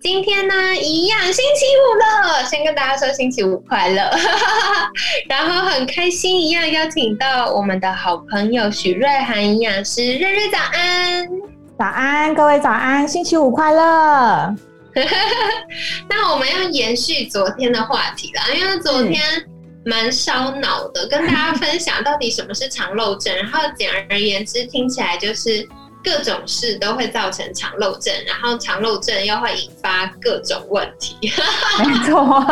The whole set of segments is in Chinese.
今天呢，一样星期五了，先跟大家说星期五快乐。然后很开心，一样邀请到我们的好朋友许瑞涵营养师，瑞瑞早安，早安，各位早安，星期五快乐。那我们要延续昨天的话题了，因为昨天蛮烧脑的，跟大家分享到底什么是肠漏症，然后简而言之，听起来就是。各种事都会造成肠漏症，然后肠漏症又会引发各种问题。没错。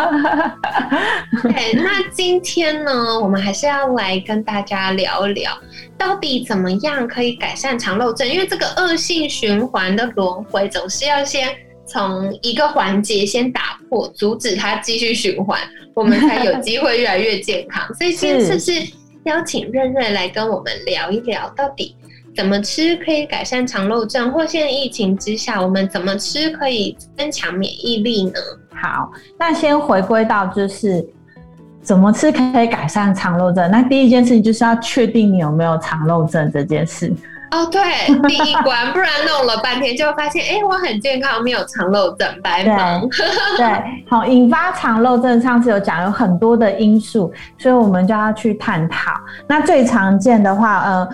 对，那今天呢，我们还是要来跟大家聊一聊，到底怎么样可以改善肠漏症？因为这个恶性循环的轮回，总是要先从一个环节先打破，阻止它继续循环，我们才有机会越来越健康。所以今次是邀请瑞瑞来跟我们聊一聊，到底。怎么吃可以改善肠漏症？或现在疫情之下，我们怎么吃可以增强免疫力呢？好，那先回归到就是怎么吃可以改善肠漏症。那第一件事情就是要确定你有没有肠漏症这件事。哦，对，第一关，不然弄了半天就发现，哎，我很健康，没有肠漏症，白忙。对，好，引发肠漏症，上次有讲有很多的因素，所以我们就要去探讨。那最常见的话，呃。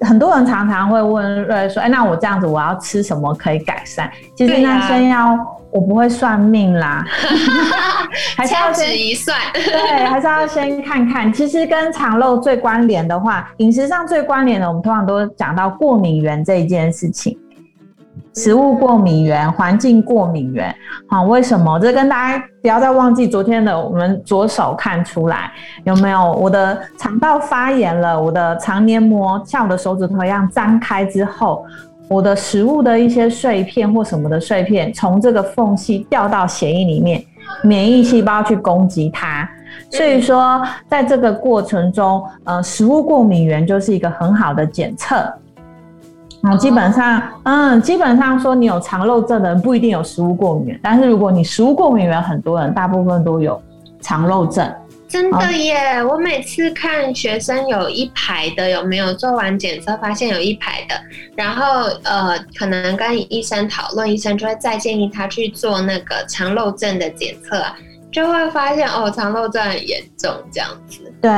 很多人常常会问瑞说：“哎，那我这样子，我要吃什么可以改善？”其实那先要我不会算命啦，还是要先一算，对，还是要先看看。其实跟肠漏最关联的话，饮食上最关联的，我们通常都讲到过敏源这一件事情。食物过敏源、环境过敏源，好，为什么？这跟大家不要再忘记昨天的，我们左手看出来有没有？我的肠道发炎了，我的肠黏膜像我的手指头一样张开之后，我的食物的一些碎片或什么的碎片从这个缝隙掉到血液里面，免疫细胞去攻击它。所以说，在这个过程中，呃，食物过敏源就是一个很好的检测。啊，基本上，嗯，基本上说你有肠漏症的人不一定有食物过敏源，但是如果你食物过敏源很多人，大部分都有肠漏症。真的耶！我每次看学生有一排的，有没有做完检测发现有一排的，然后呃，可能跟医生讨论，医生就会再建议他去做那个肠漏症的检测。就会发现哦，肠漏症很严重这样子。对，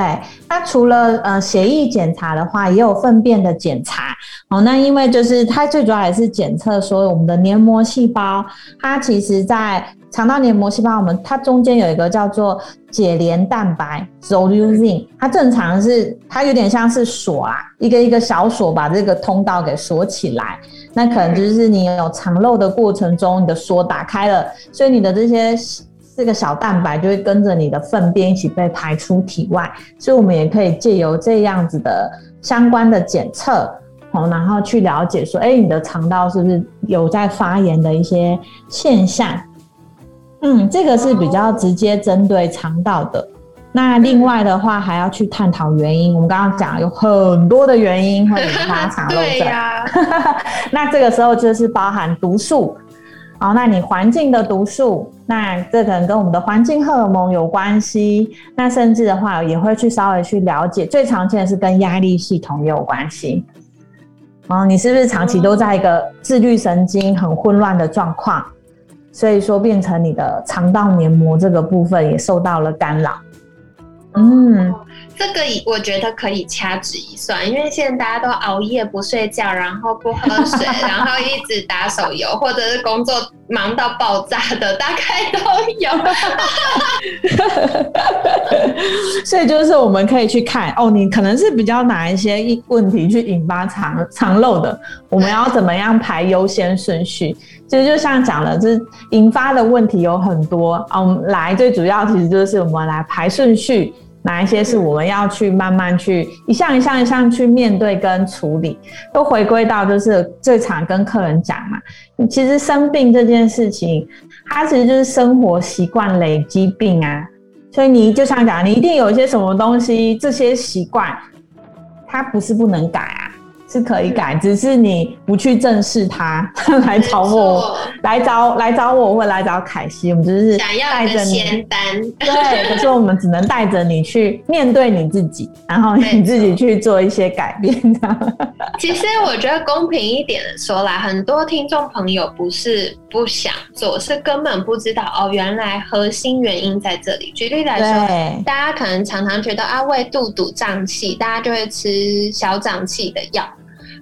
那除了呃血液检查的话，也有粪便的检查。哦，那因为就是它最主要也是检测说我们的黏膜细胞，它其实在肠道黏膜细胞，我们它中间有一个叫做解连蛋白 （zolusine），它正常是它有点像是锁啊，一个一个小锁把这个通道给锁起来。那可能就是你有肠漏的过程中，你的锁打开了，所以你的这些。这个小蛋白就会跟着你的粪便一起被排出体外，所以我们也可以借由这样子的相关的检测，哦，然后去了解说，哎，你的肠道是不是有在发炎的一些现象？嗯，这个是比较直接针对肠道的。那另外的话，还要去探讨原因。我们刚刚讲有很多的原因会引发肠漏症，那这个时候就是包含毒素。好，那你环境的毒素，那这可能跟我们的环境荷尔蒙有关系。那甚至的话，也会去稍微去了解，最常见的是跟压力系统也有关系。哦，你是不是长期都在一个自律神经很混乱的状况？所以说，变成你的肠道黏膜这个部分也受到了干扰。嗯。这个我觉得可以掐指一算，因为现在大家都熬夜不睡觉，然后不喝水，然后一直打手游，或者是工作忙到爆炸的，大概都有。所以就是我们可以去看哦，你可能是比较哪一些问题去引发肠肠漏的，我们要怎么样排优先顺序？其实就像讲了，就是引发的问题有很多啊。我们来最主要其实就是我们来排顺序。哪一些是我们要去慢慢去一项一项一项去面对跟处理，都回归到就是最常跟客人讲嘛，其实生病这件事情，它其实就是生活习惯累积病啊，所以你就像讲，你一定有一些什么东西，这些习惯，它不是不能改啊。是可以改，只是你不去正视它，来找我，来找来找我，或来找凯西，我们就是带着你。对，可是我们只能带着你去面对你自己，然后你自己去做一些改变。其实我觉得公平一点的说来，很多听众朋友不是不想做，是根本不知道哦，原来核心原因在这里。举例来说，大家可能常常觉得啊，胃肚堵胀气，大家就会吃消胀气的药。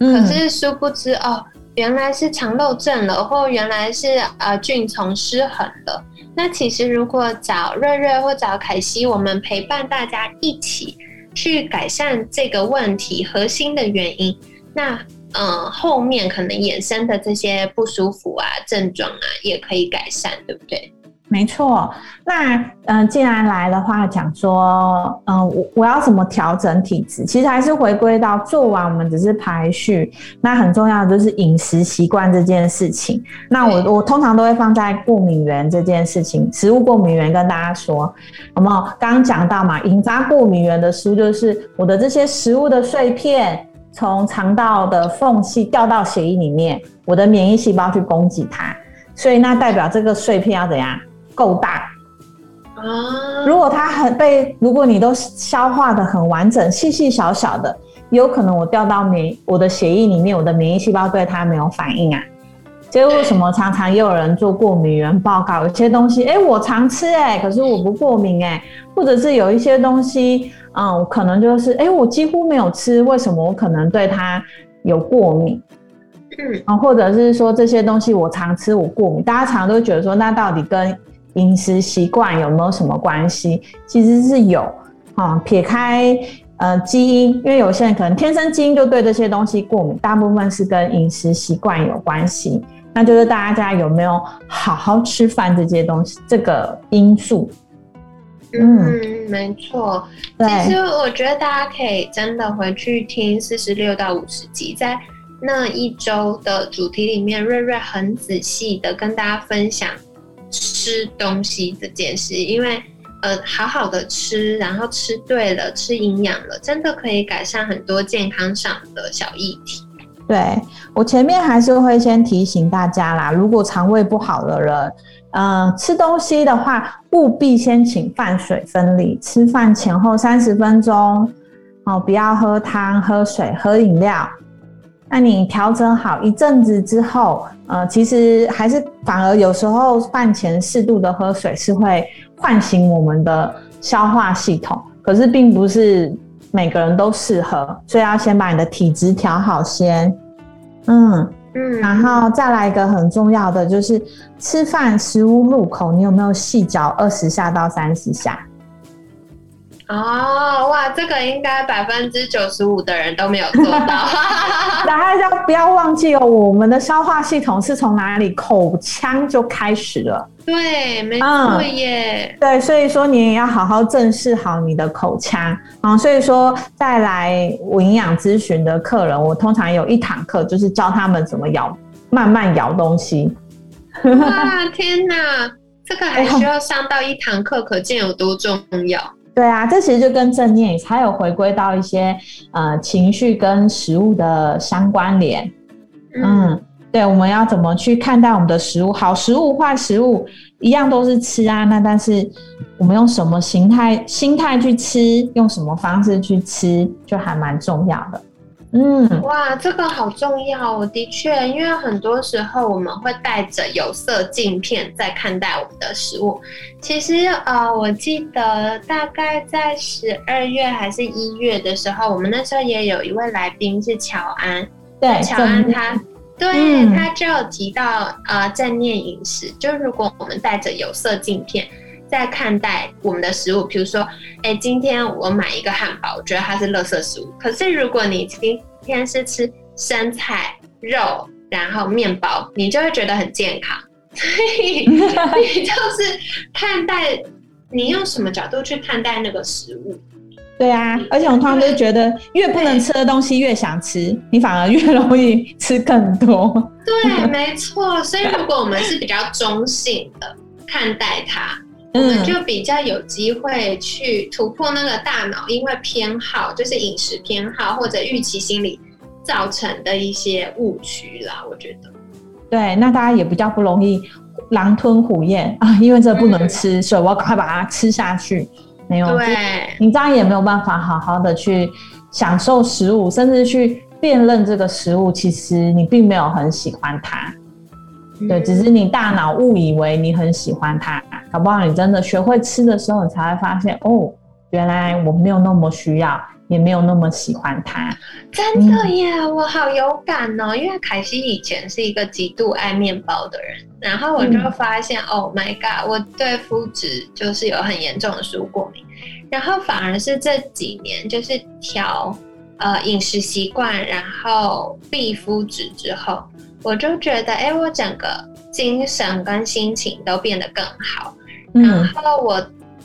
可是殊不知哦，原来是肠漏症了，或原来是呃菌丛失衡了。那其实如果找瑞瑞或找凯西，我们陪伴大家一起去改善这个问题核心的原因，那嗯后面可能衍生的这些不舒服啊症状啊也可以改善，对不对？没错，那嗯，既然来的话，讲说，嗯，我我要怎么调整体质？其实还是回归到做完，我们只是排序。那很重要的就是饮食习惯这件事情。那我我通常都会放在过敏源这件事情，食物过敏源跟大家说，好不好？刚刚讲到嘛，引发过敏源的食物就是我的这些食物的碎片从肠道的缝隙掉到血液里面，我的免疫细胞去攻击它，所以那代表这个碎片要怎样？够大啊！如果它很被，如果你都消化的很完整，细细小小的，有可能我掉到免我的血液里面，我的免疫细胞对它没有反应啊。所以为什么常常也有人做过敏原报告？有些东西，哎，我常吃，哎，可是我不过敏，哎，或者是有一些东西，嗯，可能就是，哎，我几乎没有吃，为什么我可能对它有过敏？嗯，啊，或者是说这些东西我常吃，我过敏，大家常常都觉得说，那到底跟饮食习惯有没有什么关系？其实是有，啊，撇开呃基因，因为有些人可能天生基因就对这些东西过敏，大部分是跟饮食习惯有关系。那就是大家有没有好好吃饭这些东西这个因素。嗯，没错。其实我觉得大家可以真的回去听四十六到五十集，在那一周的主题里面，瑞瑞很仔细的跟大家分享。吃东西这件事，因为呃，好好的吃，然后吃对了，吃营养了，真的可以改善很多健康上的小议题。对我前面还是会先提醒大家啦，如果肠胃不好的人，嗯，吃东西的话，务必先请饭水分离，吃饭前后三十分钟，哦，不要喝汤、喝水、喝饮料。那你调整好一阵子之后，呃，其实还是反而有时候饭前适度的喝水是会唤醒我们的消化系统，可是并不是每个人都适合，所以要先把你的体质调好先。嗯嗯，然后再来一个很重要的就是吃饭食物入口，你有没有细嚼二十下到三十下？哦，哇，这个应该百分之九十五的人都没有做到。大家不要忘记哦，我们的消化系统是从哪里？口腔就开始了。对，没错耶。对，所以说你也要好好正视好你的口腔啊。所以说，再来我营养咨询的客人，我通常有一堂课就是教他们怎么咬，慢慢咬东西。哇，天哪，这个还需要上到一堂课，可见有多重要。对啊，这其实就跟正念才有回归到一些呃情绪跟食物的相关联。嗯，对，我们要怎么去看待我们的食物？好食物、坏食物一样都是吃啊，那但是我们用什么形态、心态去吃，用什么方式去吃，就还蛮重要的。嗯，哇，这个好重要。我的确，因为很多时候我们会带着有色镜片在看待我们的食物。其实，呃，我记得大概在十二月还是一月的时候，我们那时候也有一位来宾是乔安。对，乔安他，对他就有提到呃正念饮食，就如果我们带着有色镜片在看待我们的食物，比如说，哎，今天我买一个汉堡，我觉得它是垃圾食物。可是如果你今天是吃生菜、肉，然后面包，你就会觉得很健康。所以你就是看待你用什么角度去看待那个食物。对啊，而且我通常都觉得，越不能吃的东西越想吃，你反而越容易吃更多。对，没错。所以如果我们是比较中性的看待它，我们就比较有机会去突破那个大脑因为偏好，就是饮食偏好或者预期心理造成的一些误区啦。我觉得，对，那大家也比较不容易狼吞虎咽啊，因为这不能吃，所以我要赶快把它吃下去。没有，对，你这样也没有办法好好的去享受食物，甚至去辨认这个食物，其实你并没有很喜欢它，对，只是你大脑误以为你很喜欢它，搞不好你真的学会吃的时候，你才会发现，哦，原来我没有那么需要。也没有那么喜欢它，真的耶，我好有感哦。因为凯西以前是一个极度爱面包的人，然后我就发现，Oh my god，我对麸质就是有很严重的食物过敏。然后反而是这几年，就是调呃饮食习惯，然后避麸质之后，我就觉得，哎，我整个精神跟心情都变得更好。然后我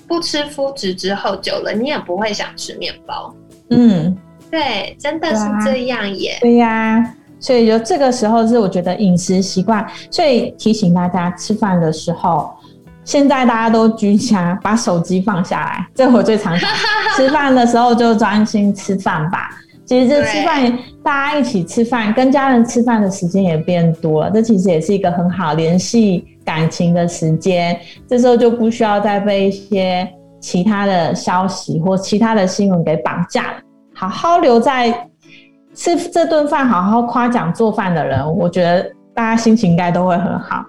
不吃麸质之后，久了你也不会想吃面包。嗯，对，真的是这样耶。对呀，所以就这个时候是我觉得饮食习惯，所以提醒大家吃饭的时候，现在大家都居家，把手机放下来，这我最常讲。吃饭的时候就专心吃饭吧。其实这吃饭，大家一起吃饭，跟家人吃饭的时间也变多了，这其实也是一个很好联系感情的时间。这时候就不需要再被一些。其他的消息或其他的新闻给绑架了，好好留在吃这顿饭，好好夸奖做饭的人，我觉得大家心情应该都会很好。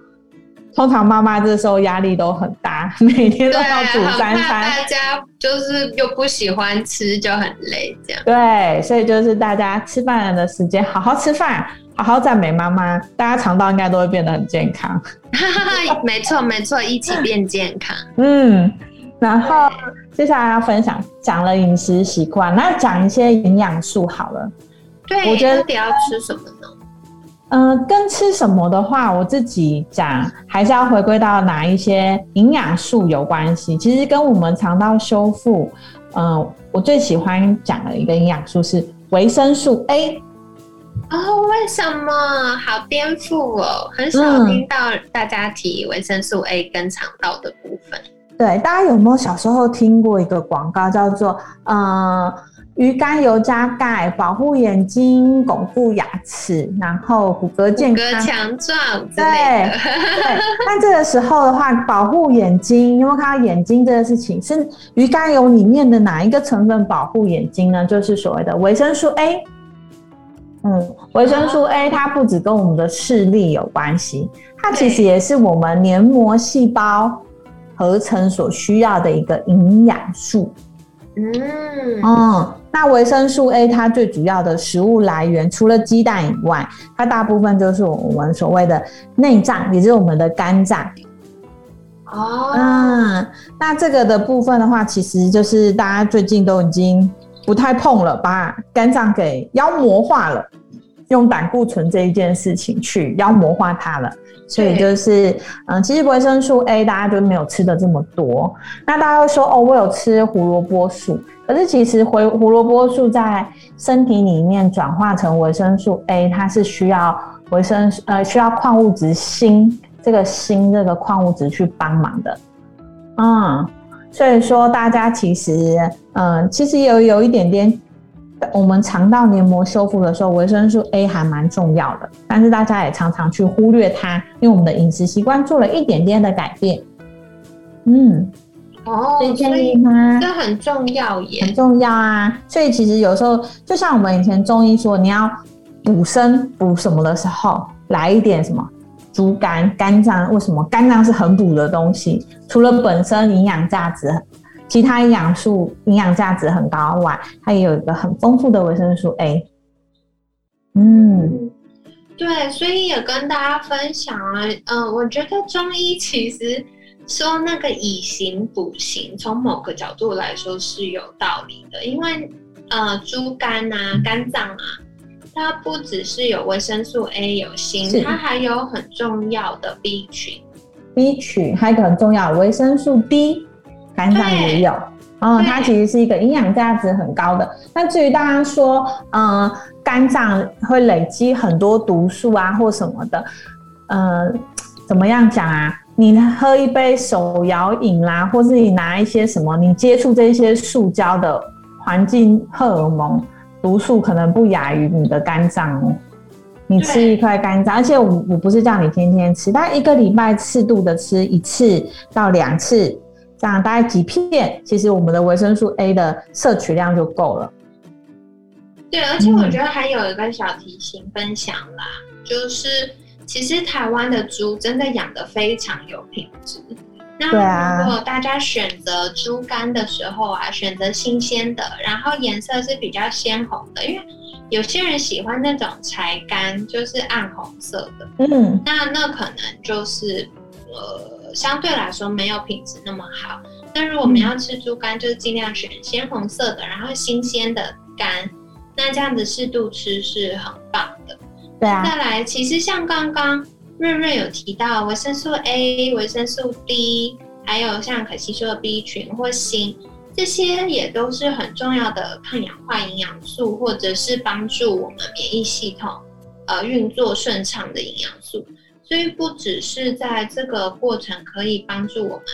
通常妈妈这时候压力都很大，每天都要煮三餐，大家就是又不喜欢吃，就很累，这样。对，所以就是大家吃饭的时间，好好吃饭，好好赞美妈妈，大家肠道应该都会变得很健康。没错，没错，一起变健康。嗯。然后接下来要分享讲了饮食习惯，那讲一些营养素好了。对，我觉得到底要吃什么呢？嗯，跟吃什么的话，我自己讲还是要回归到哪一些营养素有关系。其实跟我们肠道修复，嗯，我最喜欢讲的一个营养素是维生素 A。哦，为什么？好颠覆哦！很少听到大家提维生素 A 跟肠道的部分。对，大家有没有小时候听过一个广告，叫做“呃，鱼肝油加钙，保护眼睛，巩固牙齿，然后骨骼健康、强壮”对对。那这个时候的话，保护眼睛，有没有看到眼睛这个事情？是鱼肝油里面的哪一个成分保护眼睛呢？就是所谓的维生素 A。嗯，维生素 A 它不只跟我们的视力有关系，它其实也是我们黏膜细胞。合成所需要的一个营养素，嗯，嗯，那维生素 A 它最主要的食物来源，除了鸡蛋以外，它大部分就是我们所谓的内脏，也就是我们的肝脏。哦，嗯，那这个的部分的话，其实就是大家最近都已经不太碰了，把肝脏给妖魔化了，用胆固醇这一件事情去妖魔化它了。所以就是，嗯，其实维生素 A 大家就没有吃的这么多。那大家会说，哦，我有吃胡萝卜素，可是其实胡胡萝卜素在身体里面转化成维生素 A，它是需要维生素呃需要矿物质锌这个锌这个矿物质去帮忙的。嗯，所以说大家其实，嗯，其实有有一点点。我们肠道黏膜修复的时候，维生素 A 还蛮重要的，但是大家也常常去忽略它，因为我们的饮食习惯做了一点点的改变。嗯，哦，所以吗？这很重要耶，很重要啊。所以其实有时候，就像我们以前中医说，你要补身补什么的时候，来一点什么猪肝、肝脏。为什么肝脏是很补的东西？除了本身营养价值。其他营养素营养价值很高外，它也有一个很丰富的维生素 A。嗯，对，所以也跟大家分享啊，嗯，我觉得中医其实说那个以形补形，从某个角度来说是有道理的，因为呃，猪肝啊、肝脏啊，它不只是有维生素 A 有锌，它还有很重要的 B 群。B 群还有一个很重要维生素 D。肝脏也有。嗯，它其实是一个营养价值很高的。那至于大家说，嗯，肝脏会累积很多毒素啊，或什么的，呃，怎么样讲啊？你喝一杯手摇饮啦，或是你拿一些什么，你接触这些塑胶的环境荷尔蒙，毒素可能不亚于你的肝脏哦。你吃一块肝脏，而且我我不是叫你天天吃，但一个礼拜适度的吃一次到两次，这样大概几片，其实我们的维生素 A 的摄取量就够了。对，而且我觉得还有一个小提醒分享啦，就是其实台湾的猪真的养的非常有品质。那如果大家选择猪肝的时候啊，选择新鲜的，然后颜色是比较鲜红的，因为。有些人喜欢那种柴肝，就是暗红色的，嗯，那那可能就是呃相对来说没有品质那么好。那如果我们要吃猪肝，就是尽量选鲜红色的，然后新鲜的肝，那这样子适度吃是很棒的。对啊。再来，其实像刚刚润润有提到维生素 A、维生素 D，还有像可吸收的 B 群或锌。这些也都是很重要的抗氧化营养素，或者是帮助我们免疫系统呃运作顺畅的营养素。所以不只是在这个过程可以帮助我们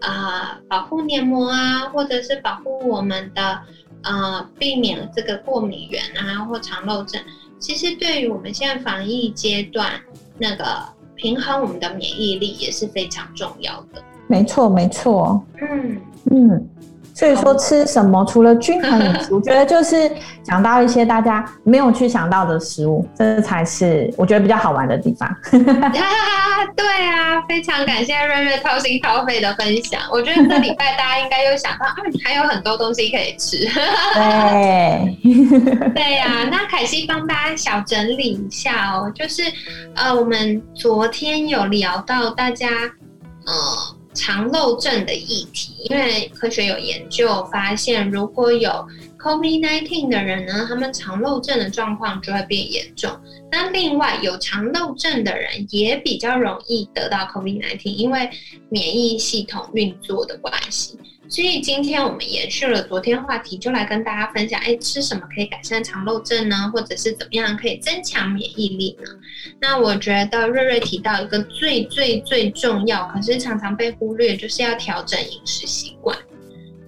啊保护黏膜啊，或者是保护我们的呃避免这个过敏源啊或肠漏症。其实对于我们现在防疫阶段那个平衡我们的免疫力也是非常重要的。没错，没错。嗯嗯。所以说吃什么，除了均衡饮食，我觉得就是讲到一些大家没有去想到的食物，这才是我觉得比较好玩的地方。对啊，非常感谢瑞瑞掏心掏肺的分享。我觉得这礼拜大家应该又想到，啊，还有很多东西可以吃。对，对呀。那凯西帮大家小整理一下哦，就是呃，我们昨天有聊到大家，呃。肠漏症的议题，因为科学有研究发现，如果有 COVID-19 的人呢，他们肠漏症的状况就会变严重。那另外有肠漏症的人也比较容易得到 COVID-19，因为免疫系统运作的关系。所以今天我们延续了昨天话题，就来跟大家分享：哎，吃什么可以改善肠漏症呢？或者是怎么样可以增强免疫力呢？那我觉得瑞瑞提到一个最最最重要，可是常常被忽略，就是要调整饮食习惯。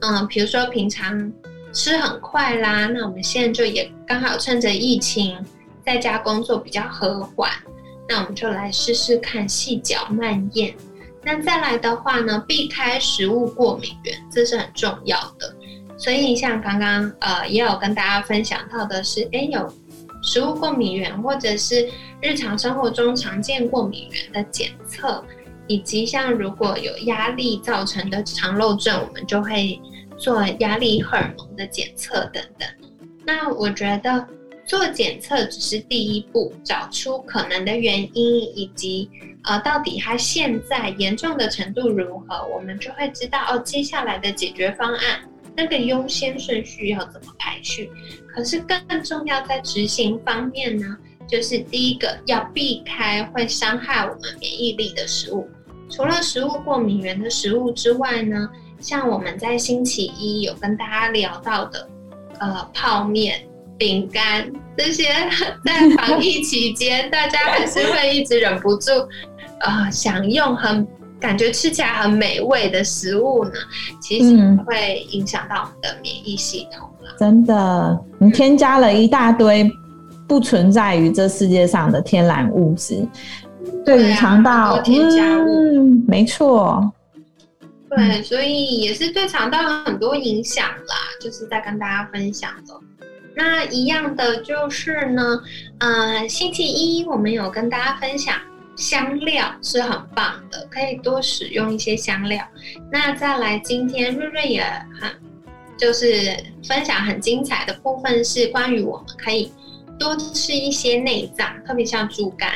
嗯，比如说平常吃很快啦，那我们现在就也刚好趁着疫情在家工作比较和缓，那我们就来试试看细嚼慢咽。那再来的话呢，避开食物过敏源，这是很重要的。所以像刚刚呃也有跟大家分享到的是，哎有食物过敏源或者是日常生活中常见过敏源的检测，以及像如果有压力造成的肠漏症，我们就会做压力荷尔蒙的检测等等。那我觉得做检测只是第一步，找出可能的原因以及。呃，到底它现在严重的程度如何？我们就会知道哦，接下来的解决方案那个优先顺序要怎么排序。可是更重要在执行方面呢，就是第一个要避开会伤害我们免疫力的食物。除了食物过敏源的食物之外呢，像我们在星期一有跟大家聊到的，呃，泡面。饼干这些在防疫期间，大家还是会一直忍不住，呃，想用很感觉吃起来很美味的食物呢，其实会影响到我们的免疫系统了。真的，你添加了一大堆不存在于这世界上的天然物质，对于肠道添加物，没错。对，所以也是对肠道有很多影响啦，就是在跟大家分享的。那一样的就是呢，呃，星期一我们有跟大家分享香料是很棒的，可以多使用一些香料。那再来，今天瑞瑞也很就是分享很精彩的部分是关于我们可以多吃一些内脏，特别像猪肝。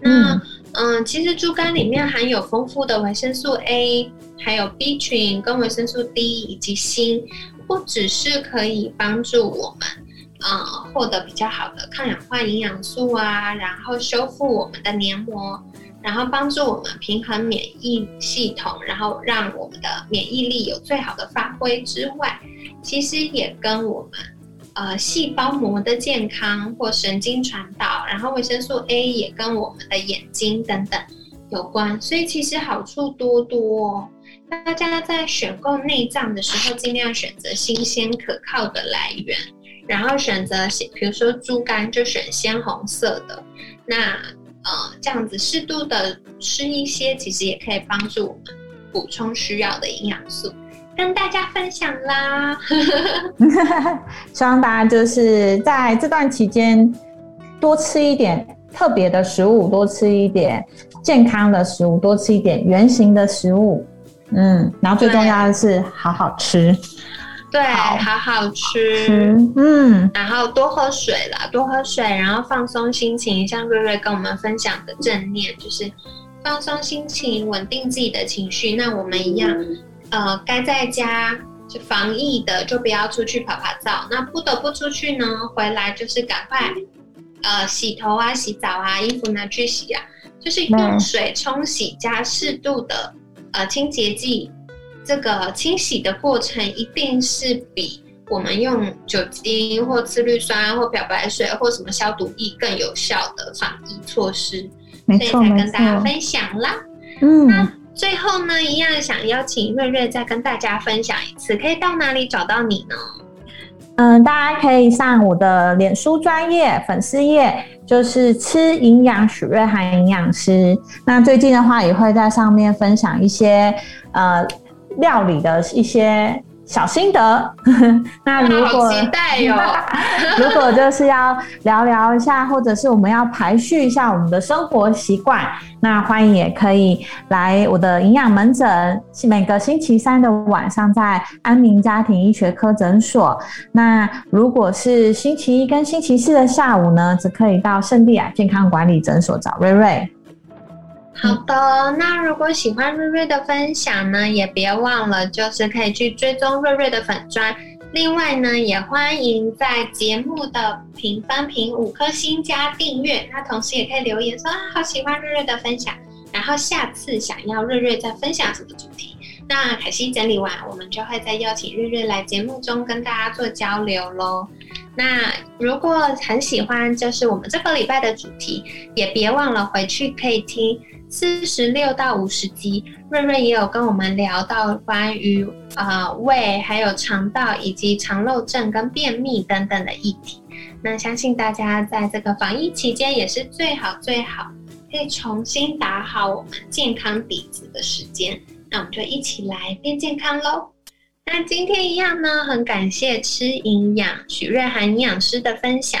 那嗯，其实猪肝里面含有丰富的维生素 A，还有 B 群跟维生素 D 以及锌。不只是可以帮助我们，呃，获得比较好的抗氧化营养素啊，然后修复我们的黏膜，然后帮助我们平衡免疫系统，然后让我们的免疫力有最好的发挥之外，其实也跟我们呃细胞膜的健康或神经传导，然后维生素 A 也跟我们的眼睛等等有关，所以其实好处多多。大家在选购内脏的时候，尽量选择新鲜可靠的来源，然后选择比如说猪肝就选鲜红色的，那。呃，这样子适度的吃一些，其实也可以帮助我们补充需要的营养素，跟大家分享啦。希望大家就是在这段期间多吃一点特别的食物，多吃一点健康的食物，多吃一点圆形的食物。嗯，然后最重要的是好好吃。对，好好吃，嗯，然后多喝水啦，多喝水，然后放松心情。像瑞瑞跟我们分享的正念，就是放松心情，稳定自己的情绪。那我们一样，呃，该在家就防疫的，就不要出去跑跑照。那不得不出去呢，回来就是赶快，呃，洗头啊，洗澡啊，衣服拿去洗啊，就是用水冲洗加适度的呃清洁剂。这个清洗的过程一定是比我们用酒精或次氯酸或漂白水或什么消毒液更有效的防疫措施，所以才跟大家分享啦。嗯，那最后呢，一样想邀请瑞瑞再跟大家分享一次，可以到哪里找到你呢？嗯，大家可以上我的脸书专业粉丝页，就是吃营养许瑞涵营养师。那最近的话，也会在上面分享一些呃。料理的一些小心得，那如果期待哟，如果就 是要聊聊一下，或者是我们要排序一下我们的生活习惯，那欢迎也可以来我的营养门诊，每个星期三的晚上在安明家庭医学科诊所。那如果是星期一跟星期四的下午呢，只可以到圣地亚健康管理诊所找瑞瑞。好的，那如果喜欢瑞瑞的分享呢，也别忘了就是可以去追踪瑞瑞的粉砖。另外呢，也欢迎在节目的评分评五颗星加订阅。那同时也可以留言说啊，好喜欢瑞瑞的分享，然后下次想要瑞瑞再分享什么主题，那凯西整理完，我们就会再邀请瑞瑞来节目中跟大家做交流喽。那如果很喜欢就是我们这个礼拜的主题，也别忘了回去可以听。四十六到五十集，瑞瑞也有跟我们聊到关于呃胃、还有肠道以及肠漏症跟便秘等等的议题。那相信大家在这个防疫期间，也是最好最好可以重新打好我们健康底子的时间。那我们就一起来变健康喽！那今天一样呢，很感谢吃营养许瑞涵营养师的分享。